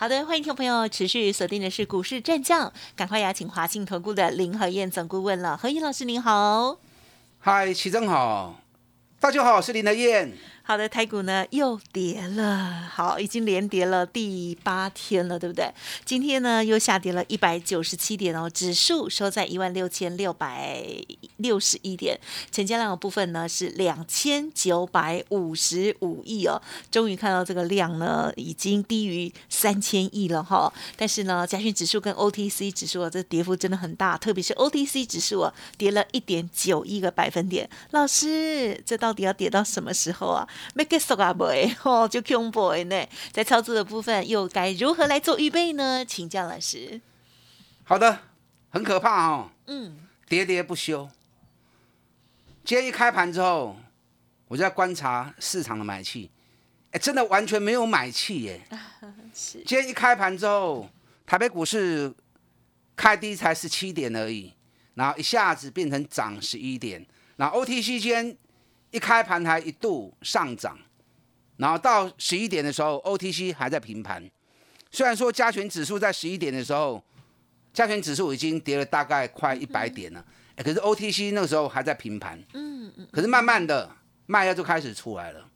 好的，欢迎听众朋友持续锁定的是股市战将，赶快邀请华信投顾的林和燕总顾问了。何燕老师您好，嗨，齐正好，大家好，我是林和燕。好的，台股呢又跌了，好，已经连跌了第八天了，对不对？今天呢又下跌了一百九十七点哦，指数收在一万六千六百六十一点，成交量的部分呢是两千九百五十五亿哦，终于看到这个量呢已经低于三千亿了哈。但是呢，加权指数跟 OTC 指数啊这跌幅真的很大，特别是 OTC 指数啊，跌了一点九一个百分点。老师，这到底要跌到什么时候啊？没结束啊，不 哦，就恐怖呢。在操作的部分，又该如何来做预备呢？请教老师。好的，很可怕哦。嗯，喋喋不休。今天一开盘之后，我就在观察市场的买气，哎，真的完全没有买气耶。是。今天一开盘之后，台北股市开低才十七点而已，然后一下子变成涨十一点，然后 OTC 间。一开盘还一度上涨，然后到十一点的时候，OTC 还在平盘。虽然说加权指数在十一点的时候，加权指数已经跌了大概快一百点了，可是 OTC 那个时候还在平盘。嗯嗯。可是慢慢的卖压就开始出来了，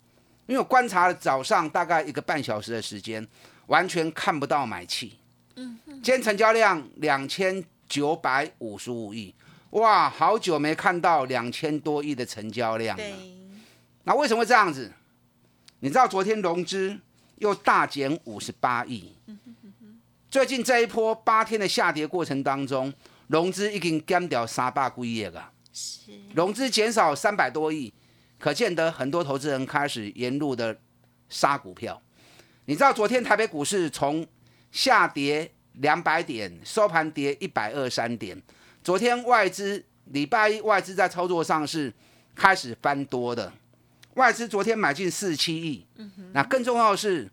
因为我观察了早上大概一个半小时的时间，完全看不到买气。嗯。今天成交量两千九百五十五亿。哇，好久没看到两千多亿的成交量了。那为什么会这样子？你知道昨天融资又大减五十八亿。最近这一波八天的下跌过程当中，融资已经减掉三百几亿了。是。融资减少三百多亿，可见得很多投资人开始沿路的杀股票。你知道昨天台北股市从下跌两百点，收盘跌一百二三点。昨天外资礼拜一外资在操作上是开始翻多的，外资昨天买进四十七亿。那更重要是，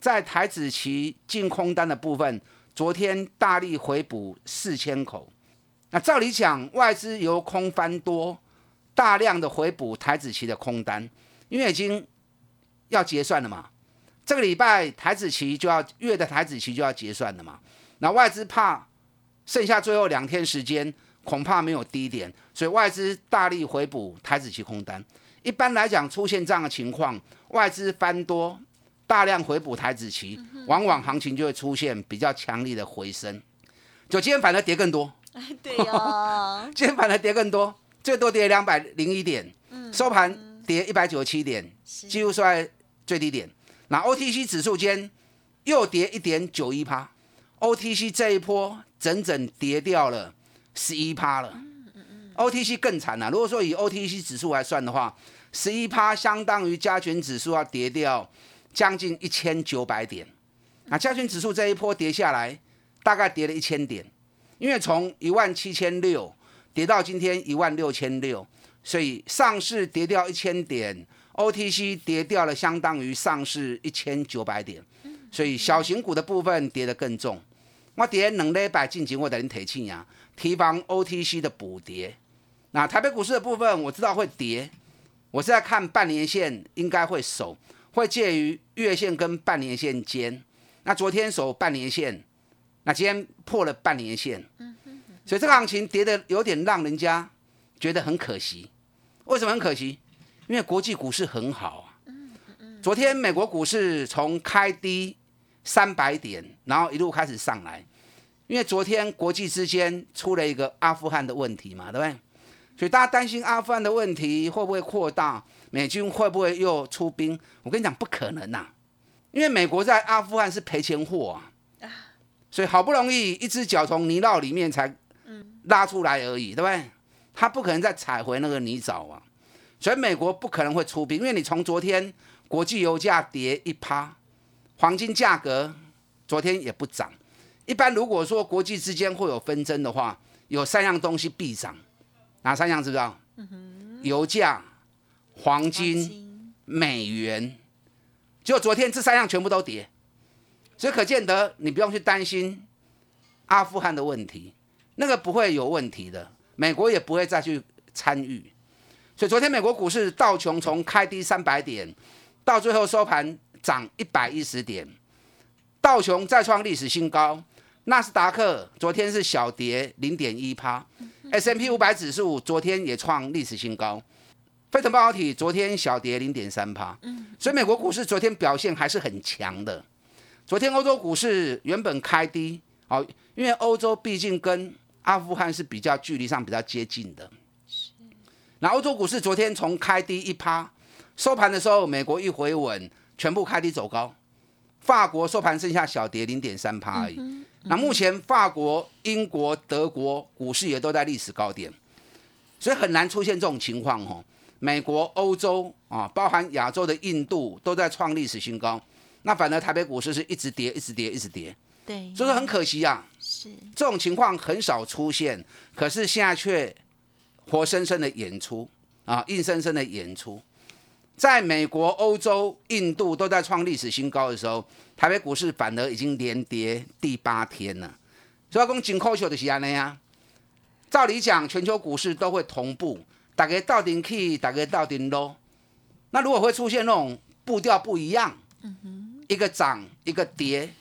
在台子期净空单的部分，昨天大力回补四千口。那照理讲，外资由空翻多，大量的回补台子期的空单，因为已经要结算了嘛。这个礼拜台子期就要月的台子期就要结算了嘛。那外资怕。剩下最后两天时间，恐怕没有低点，所以外资大力回补台子期空单。一般来讲，出现这样的情况，外资翻多，大量回补台子期，往往行情就会出现比较强力的回升。就今天反而跌更多，对哦，今天反而跌更多，最多跌两百零一点，收盘跌一百九十七点，几乎收在最低点。那 OTC 指数间又跌一点九一趴，OTC 这一波。整整跌掉了十一趴了，OTC 更惨了。如果说以 OTC 指数来算的话，十一趴相当于加权指数要跌掉将近一千九百点。那加权指数这一波跌下来，大概跌了一千点，因为从一万七千六跌到今天一万六千六，所以上市跌掉一千点，OTC 跌掉了相当于上市一千九百点，所以小型股的部分跌得更重。我跌两礼拜进前，我等你提醒呀，提防 OTC 的补跌。那台北股市的部分，我知道会跌。我是在看半年线，应该会守，会介于月线跟半年线间。那昨天守半年线，那今天破了半年线。所以这个行情跌的有点让人家觉得很可惜。为什么很可惜？因为国际股市很好啊。昨天美国股市从开低。三百点，然后一路开始上来，因为昨天国际之间出了一个阿富汗的问题嘛，对不对？所以大家担心阿富汗的问题会不会扩大，美军会不会又出兵？我跟你讲，不可能呐，因为美国在阿富汗是赔钱货啊，所以好不容易一只脚从泥淖里面才拉出来而已，对不对？他不可能再踩回那个泥沼啊，所以美国不可能会出兵，因为你从昨天国际油价跌一趴。黄金价格昨天也不涨。一般如果说国际之间会有纷争的话，有三样东西必涨。哪三样知不知道？油价、黄金、美元。就昨天这三样全部都跌，所以可见得你不用去担心阿富汗的问题，那个不会有问题的，美国也不会再去参与。所以昨天美国股市道琼从开低三百点，到最后收盘涨一百一十点，道琼再创历史新高。纳斯达克昨天是小跌零点一趴，S M P 五百指数昨天也创历史新高，费城半导体昨天小跌零点三趴，所以美国股市昨天表现还是很强的。昨天欧洲股市原本开低，哦，因为欧洲毕竟跟阿富汗是比较距离上比较接近的。那欧洲股市昨天从开低一趴，收盘的时候美国一回稳，全部开低走高，法国收盘剩下小跌零点三趴而已。那目前法国、英国、德国股市也都在历史高点，所以很难出现这种情况哦。美国、欧洲啊，包含亚洲的印度都在创历史新高，那反而台北股市是一直跌、一直跌、一直跌。对，所以说很可惜啊。是这种情况很少出现，可是现在却活生生的演出啊，硬生生的演出。在美国、欧洲、印度都在创历史新高的时候，台北股市反而已经连跌第八天了。所以讲紧扣球的是安尼啊。照理讲，全球股市都会同步，大家到顶去，大家到顶落。那如果会出现那种步调不一样，一个涨一个跌，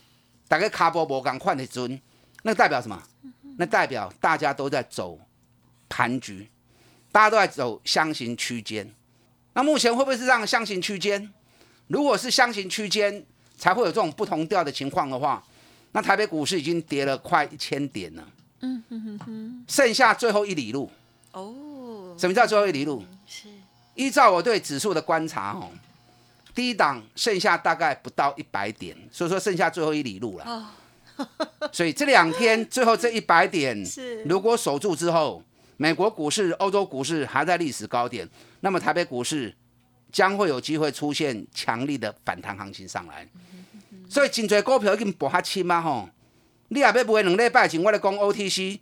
大家卡波波赶快的尊，那代表什么？那代表大家都在走盘局，大家都在走箱型区间。那目前会不会是这样箱型区间？如果是箱型区间，才会有这种不同调的情况的话，那台北股市已经跌了快一千点了。嗯哼哼哼。剩下最后一里路。哦。什么叫最后一里路？是。依照我对指数的观察，哦，低档剩下大概不到一百点，所以说剩下最后一里路了。哦。所以这两天最后这一百点，是如果守住之后。美国股市、欧洲股市还在历史高点，那么台北股市将会有机会出现强力的反弹行情上来。所以真侪股票已经博下深啊吼！你也要买两礼拜前，我咧讲 OTC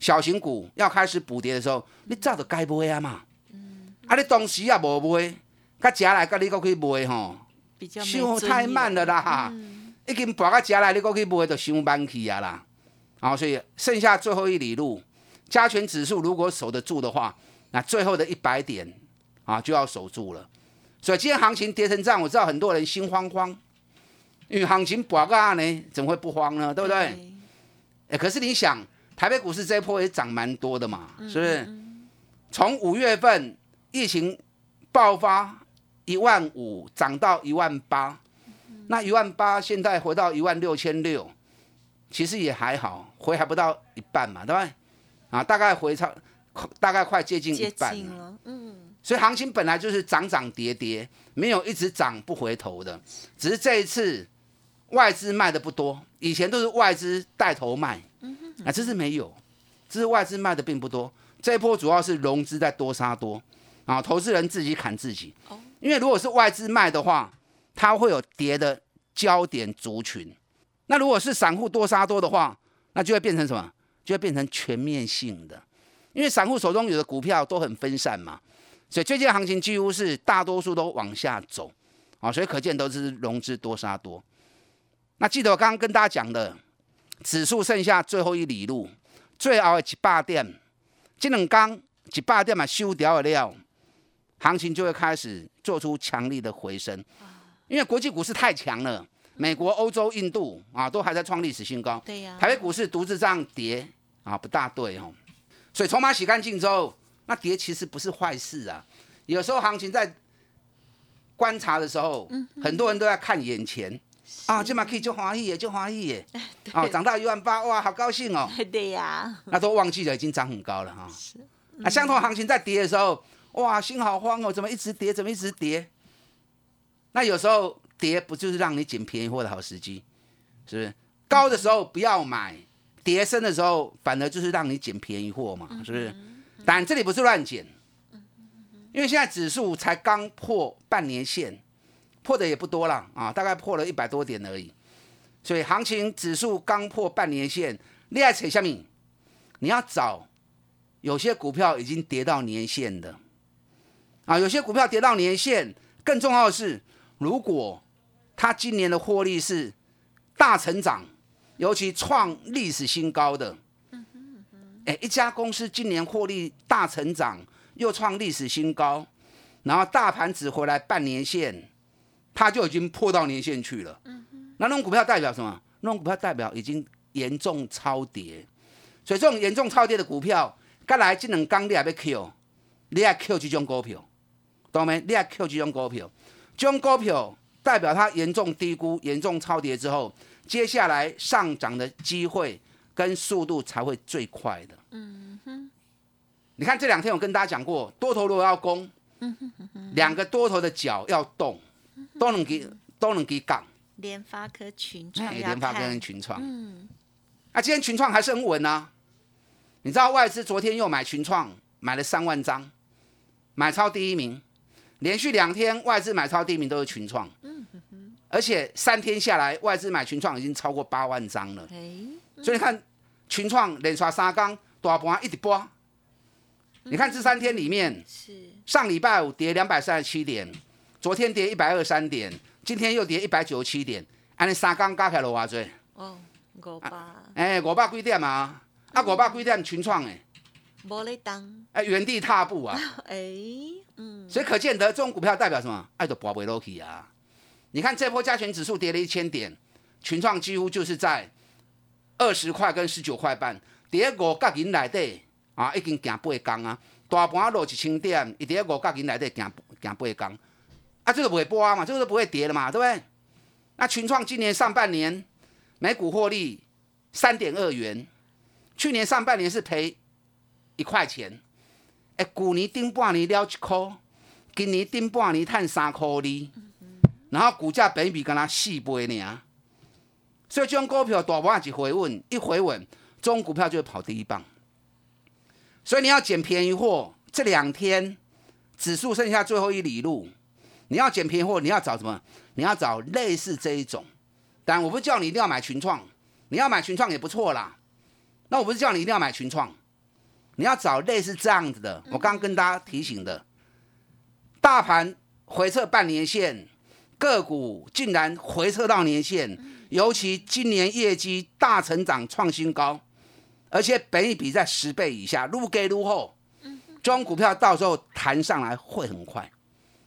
小型股要开始补跌的时候，你早就该买啊嘛。啊，你当时也无买，甲食来甲你搁去买吼，想太慢了啦！已经博甲食来，你搁去买就伤慢去啊啦。啊，所以剩下最后一里路。加权指数如果守得住的话，那最后的一百点啊就要守住了。所以今天行情跌成这样，我知道很多人心慌慌，因为行情不啊呢，怎么会不慌呢？对不对？哎，可是你想，台北股市这一波也涨蛮多的嘛，是不是？从五月份疫情爆发一万五涨到一万八，那一万八现在回到一万六千六，其实也还好，回还不到一半嘛，对不对？啊，大概回超，大概快接近一半了。嗯，所以行情本来就是涨涨跌跌，没有一直涨不回头的。只是这一次外资卖的不多，以前都是外资带头卖。嗯啊，这次没有，这是外资卖的并不多。这一波主要是融资在多杀多，啊，投资人自己砍自己。哦，因为如果是外资卖的话，它会有跌的焦点族群。那如果是散户多杀多的话，那就会变成什么？就会变成全面性的，因为散户手中有的股票都很分散嘛，所以最近行情几乎是大多数都往下走啊，所以可见都是融资多杀多。那记得我刚刚跟大家讲的，指数剩下最后一里路，最后的一百点，这两刚一百点嘛收掉了，行情就会开始做出强力的回升，因为国际股市太强了，美国、欧洲、印度啊都还在创历史新高，对呀，台北股市独自这样跌。啊，不大对哦，所以筹码洗干净之后，那跌其实不是坏事啊。有时候行情在观察的时候，很多人都在看眼前啊，这马可以就华裔耶，就华裔耶，啊，涨到一万八，哇，好高兴哦。对呀，那都忘记了已经涨很高了哈。是，啊，相同行情在跌的时候，哇，心好慌哦，怎么一直跌，怎么一直跌？那有时候跌不就是让你捡便宜货的好时机？是不是？高的时候不要买。跌升的时候，反而就是让你捡便宜货嘛，是不是？但这里不是乱捡，因为现在指数才刚破半年线，破的也不多了啊，大概破了一百多点而已。所以行情指数刚破半年线，你爱扯下面，你要找有些股票已经跌到年线的，啊，有些股票跌到年线。更重要的是，如果它今年的获利是大成长，尤其创历史新高的，哎，一家公司今年获利大成长，又创历史新高，然后大盘只回来半年线，它就已经破到年线去了。那那种股票代表什么？那种股票代表已经严重超跌。所以这种严重超跌的股票，该来这两刚你也要 Q，你也 Q 这种股票，懂没？你也 Q 这种股票，这种股票代表它严重低估、严重超跌之后，接下来上涨的机会跟速度才会最快的。嗯哼。你看这两天我跟大家讲过，多头如果要攻，两个多头的脚要动，都能给都能给杠。联发科群创，联发科跟群创，嗯，啊，今天群创还是很稳啊。你知道外资昨天又买群创，买了三万张，买超第一名，连续两天外资买超第一名都是群创，嗯而且三天下来外资买群创已经超过八万张了，所以你看群创连刷三缸，大盘一直波，你看这三天里面，是。上礼拜五跌两百三十七点，昨天跌一百二十三点，今天又跌一百九十七点，安尼三缸加起来落偌济？哦，五百，哎，五百几点啊？啊，五百几点群创诶，无咧动，哎，原地踏步啊，哎，嗯，所以可见得这种股票代表什么？爱都博不落去啊！你看这波加权指数跌了一千点，群创几乎就是在二十块跟十九块半，跌五角银内底啊，已经行八工啊，大盘落一千点，一跌五角银内底行行八工，啊，这个不会波嘛，这个都不会跌了嘛，对不对？那群创今年上半年每股获利三点二元。去年上半年是赔一块钱，哎，去年顶半年了一块，今年顶半年赚三块二，然后股价比比跟他四倍呢，所以这种股票大盘一回稳，一回稳，中股票就会跑第一棒。所以你要捡便宜货，这两天指数剩下最后一里路，你要捡便宜货，你要找什么？你要找类似这一种，但我不是叫你一定要买群创，你要买群创也不错啦。那我不是叫你一定要买群创，你要找类似这样子的。我刚刚跟大家提醒的，大盘回撤半年线，个股竟然回撤到年线，尤其今年业绩大成长创新高，而且本益比在十倍以下，撸给撸后，这种股票到时候弹上来会很快，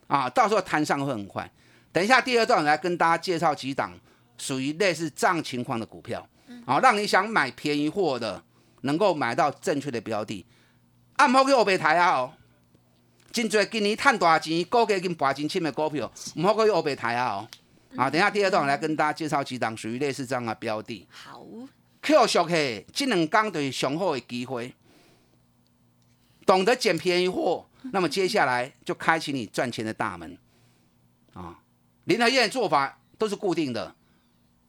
啊，到时候弹上会很快。等一下第二段来跟大家介绍几档属于类似这样情况的股票。好，让你想买便宜货的，能够买到正确的标的。按好去后背台啊哦，真侪今年赚大钱，股价跟拔金深的股票，唔好去后背台啊哦。啊，等下第二段来跟大家介绍几档属于类似这样的标的。好，Q 熟嘿，这两天就是上好的机会。懂得捡便宜货，那么接下来就开启你赚钱的大门。啊，林和燕的做法都是固定的，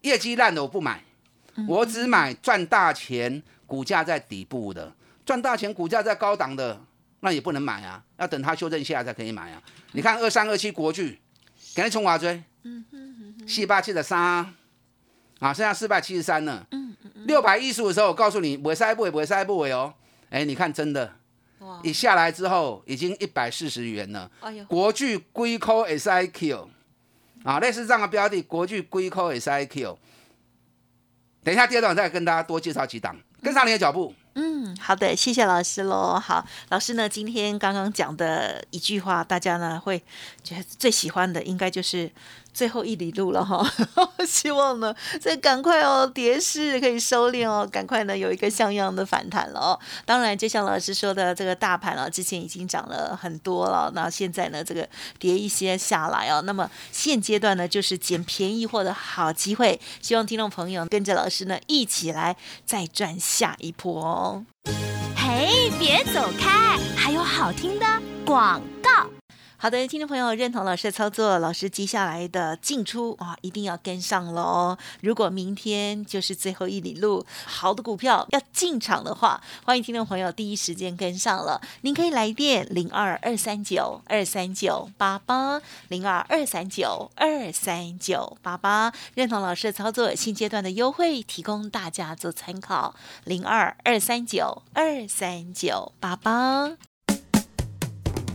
业绩烂的我不买。我只买赚大钱，股价在底部的；赚大钱，股价在高档的，那也不能买啊，要等它修正下来才可以买啊。你看二三二七国巨，赶紧冲华追，嗯四百七十三，啊，剩下四百七十三呢。六百一十五的时候，我告诉你，不会塞不会，不会塞不会哦。哎，你看真的，一下来之后已经一百四十元了。国巨硅科 S I Q，啊，类似这样的标的，国巨硅科 S I Q。等一下，第二段再跟大家多介绍几档，跟上你的脚步。嗯，嗯好的，谢谢老师喽。好，老师呢，今天刚刚讲的一句话，大家呢会觉得最喜欢的，应该就是最后一里路了哈。希望呢，再赶快哦，跌势可以收敛哦，赶快呢有一个像样的反弹了哦。当然，就像老师说的，这个大盘啊，之前已经涨了很多了，那现在呢，这个跌一些下来哦，那么现阶段呢，就是捡便宜货的好机会。希望听众朋友跟着老师呢，一起来再赚下一波哦。嘿，别走开！还有好听的广告。好的，听众朋友认同老师的操作，老师接下来的进出啊，一定要跟上喽。如果明天就是最后一里路，好的股票要进场的话，欢迎听众朋友第一时间跟上了。您可以来电零二二三九二三九八八零二二三九二三九八八，认同老师的操作，新阶段的优惠提供大家做参考，零二二三九二三九八八。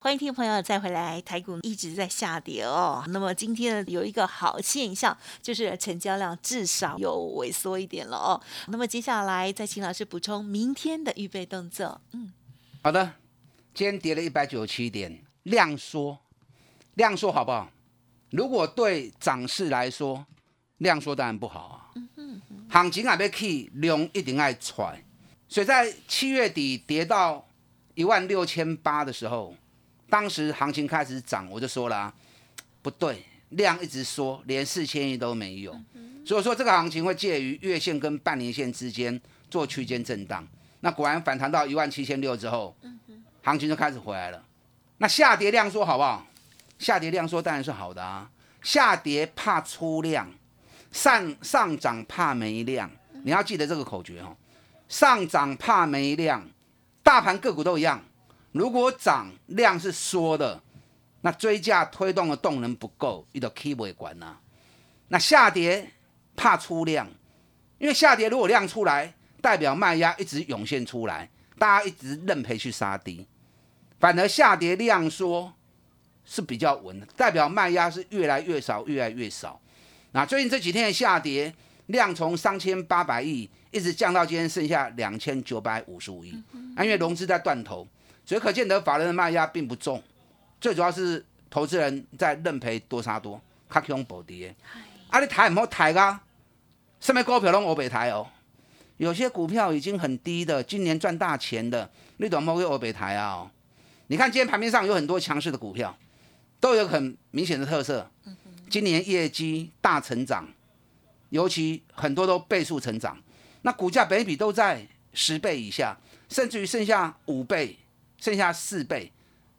欢迎听众朋友再回来，台股一直在下跌哦。那么今天呢，有一个好现象，就是成交量至少有萎缩一点了哦。那么接下来再请老师补充明天的预备动作。嗯，好的，今天跌了一百九十七点，量缩，量缩好不好？如果对涨势来说，量缩当然不好啊。嗯哼，行情还没起，量一定爱喘。所以在七月底跌到一万六千八的时候。当时行情开始涨，我就说了啊，不对，量一直缩，连四千亿都没有，所以说这个行情会介于月线跟半年线之间做区间震荡。那果然反弹到一万七千六之后，行情就开始回来了。那下跌量缩好不好？下跌量缩当然是好的啊。下跌怕出量，上上涨怕没量。你要记得这个口诀哦，上涨怕没量，大盘个股都一样。如果涨量是缩的，那追价推动的动能不够，你都 keep 不管呐。那下跌怕出量，因为下跌如果量出来，代表卖压一直涌现出来，大家一直认赔去杀低。反而下跌量缩是比较稳的，代表卖压是越来越少，越来越少。那最近这几天的下跌量从三千八百亿一直降到今天剩下两千九百五十五亿，因为融资在断头。所以可见得法人的卖压并不重，最主要是投资人在认赔多杀多，卡强保跌。啊，你抬唔好抬啊！上面股票拢我北抬哦？有些股票已经很低的，今年赚大钱的，你怎么会我北抬啊？你看今天盘面上有很多强势的股票，都有很明显的特色。今年业绩大成长，尤其很多都倍数成长，那股价本比都在十倍以下，甚至于剩下五倍。剩下四倍，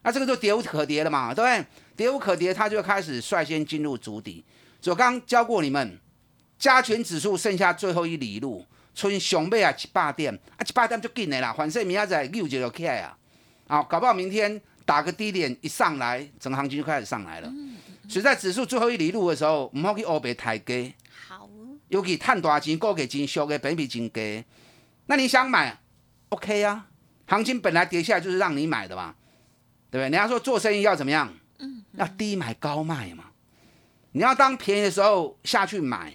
那这个就跌无可跌了嘛，对不对？跌无可跌，它就开始率先进入主底。我刚刚教过你们，加权指数剩下最后一里路，春熊背啊七八点，啊七八点就进来啦，反正明仔载六就要起来啊，啊，搞不好明天打个低点一上来，整个行情就开始上来了。所以在指数最后一里路的时候，唔好去欧北抬价，好，尤其探大钱、高给金、小嘅本比金低，那你想买，OK 啊？行情本来跌下来就是让你买的嘛，对不对？人家说做生意要怎么样？嗯，要低买高卖嘛。你要当便宜的时候下去买，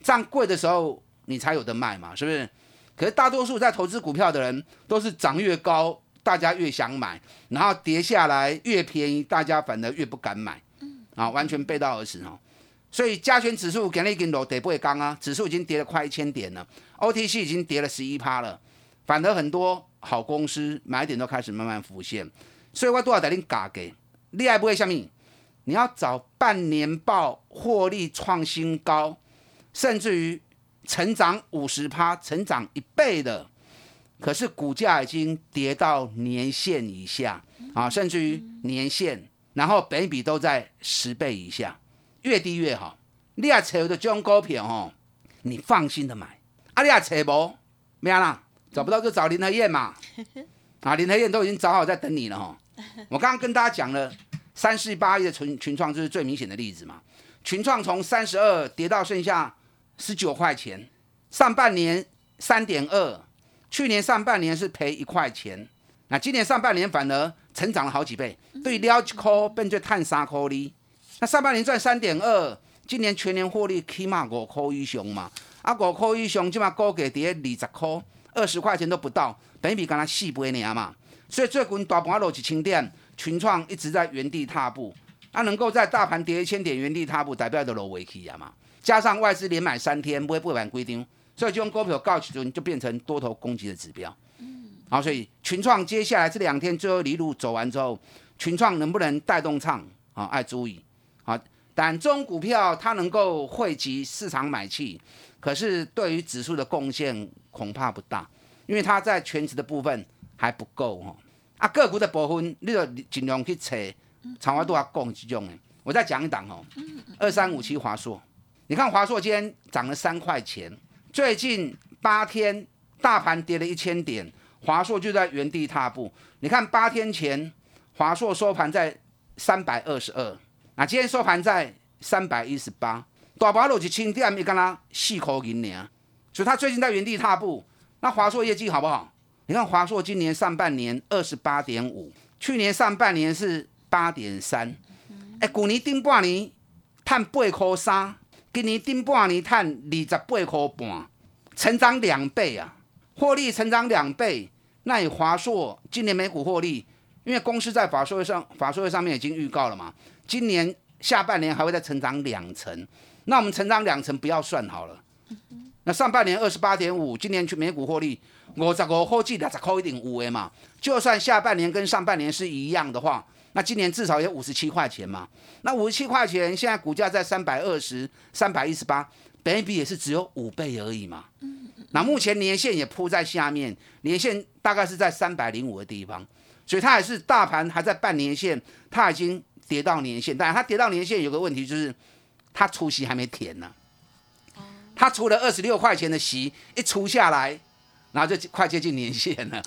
涨贵的时候你才有的卖嘛，是不是？可是大多数在投资股票的人都是涨越高，大家越想买，然后跌下来越便宜，大家反而越不敢买。嗯，啊，完全背道而驰哦。所以加权指数给你一根落底不会刚啊，指数已经跌了快一千点了，OTC 已经跌了十一趴了，反而很多。好公司买点都开始慢慢浮现，所以我都要带你嘎给，厉害不会下面，你要找半年报获利创新高，甚至于成长五十趴、成长一倍的，可是股价已经跌到年线以下啊，甚至于年线，然后本比都在十倍以下，越低越好。你要找的这种股票哦，你放心的买，啊，你要找无，咩啦？找不到就找林和燕嘛，啊，林和燕都已经找好在等你了哈。我刚刚跟大家讲了，三四八亿的群群创就是最明显的例子嘛。群创从三十二跌到剩下十九块钱，上半年三点二，去年上半年是赔一块钱，那今年上半年反而成长了好几倍，对，撩一颗变做碳三颗哩。那上半年赚三点二，今年全年获利起码五块以上嘛，啊五块以上，起码高给跌二十块，二十块钱都不到，本比刚才四倍年嘛，所以最近大盘落一千点，群创一直在原地踏步。它能够在大盘跌一千点原地踏步，代表的落尾期啊嘛，加上外资连买三天，不会不满规定，所以就用股票告起准就变成多头攻击的指标。嗯，好，所以群创接下来这两天最后一路走完之后，群创能不能带动唱啊？爱注意啊！但这种股票它能够汇集市场买气，可是对于指数的贡献恐怕不大，因为它在全值的部分还不够哈。啊，个股的部分你就尽量去扯。长华都要供这种的，我再讲一档哦。二三五七华硕，你看华硕今天涨了三块钱，最近八天大盘跌了一千点，华硕就在原地踏步。你看八天前华硕收盘在三百二十二，那今天收盘在三百一十八，大把落去清点，一跟他四块银呢。所以它最近在原地踏步。那华硕业绩好不好？你看华硕今年上半年二十八点五，去年上半年是。八点三，哎，去年顶半年赚八块三，今年顶半年赚二十八块半，成长两倍啊！获利成长两倍，那以华硕今年每股获利，因为公司在法说会上法说会上面已经预告了嘛，今年下半年还会再成长两成，那我们成长两成不要算好了，那上半年二十八点五，今年去美股获利五十五块至六十扣一点五的嘛，就算下半年跟上半年是一样的话。那今年至少也五十七块钱嘛？那五十七块钱，现在股价在三百二十三百一十八，本比也是只有五倍而已嘛。那目前年线也铺在下面，年线大概是在三百零五的地方，所以它还是大盘还在半年线，它已经跌到年线。但是它跌到年线有个问题就是，它除息还没填呢。它除了二十六块钱的息一除下来，然后就快接近年线了。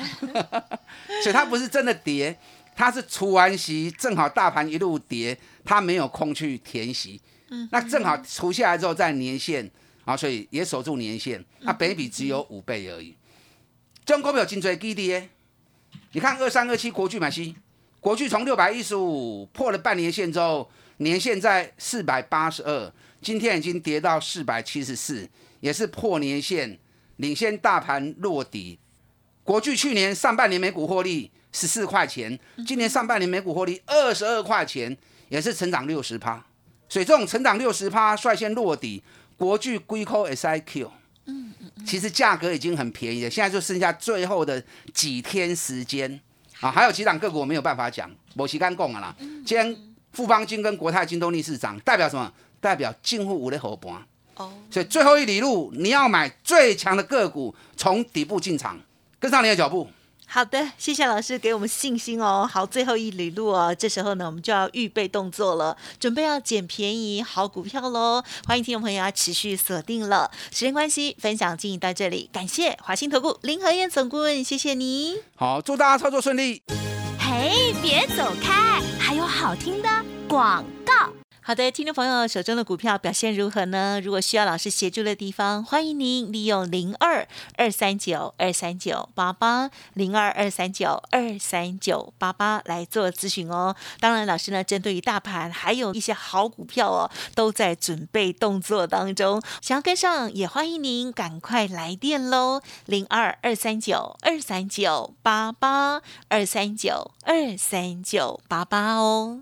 所以它不是真的跌。它是除完息，正好大盘一路跌，它没有空去填息，嗯，那正好除下来之后再年线啊，所以也守住年线，它本比只有五倍而已。中国股票颈椎低跌，你看二三二七国巨买西，国巨从六百一十五破了半年线之后，年线在四百八十二，今天已经跌到四百七十四，也是破年线，领先大盘落底。国巨去年上半年每股获利。十四块钱，今年上半年每股获利二十二块钱，也是成长六十趴。所以这种成长六十趴率先落底，国巨硅科 SIQ，其实价格已经很便宜了，现在就剩下最后的几天时间啊，还有几档个股我没有办法讲，某期干供啊啦。今天富邦金跟国泰金都逆势涨，代表什么？代表近乎五的伙伴。哦，所以最后一里路你要买最强的个股，从底部进场，跟上你的脚步。好的，谢谢老师给我们信心哦。好，最后一里路哦，这时候呢，我们就要预备动作了，准备要捡便宜好股票喽。欢迎听众朋友要持续锁定了。时间关系，分享进行到这里，感谢华兴投顾林和燕总顾问，谢谢你。好，祝大家操作顺利。嘿，别走开，还有好听的广告。好的，听众朋友手中的股票表现如何呢？如果需要老师协助的地方，欢迎您利用零二二三九二三九八八零二二三九二三九八八来做咨询哦。当然，老师呢针对于大盘还有一些好股票哦，都在准备动作当中。想要跟上，也欢迎您赶快来电喽，零二二三九二三九八八二三九二三九八八哦。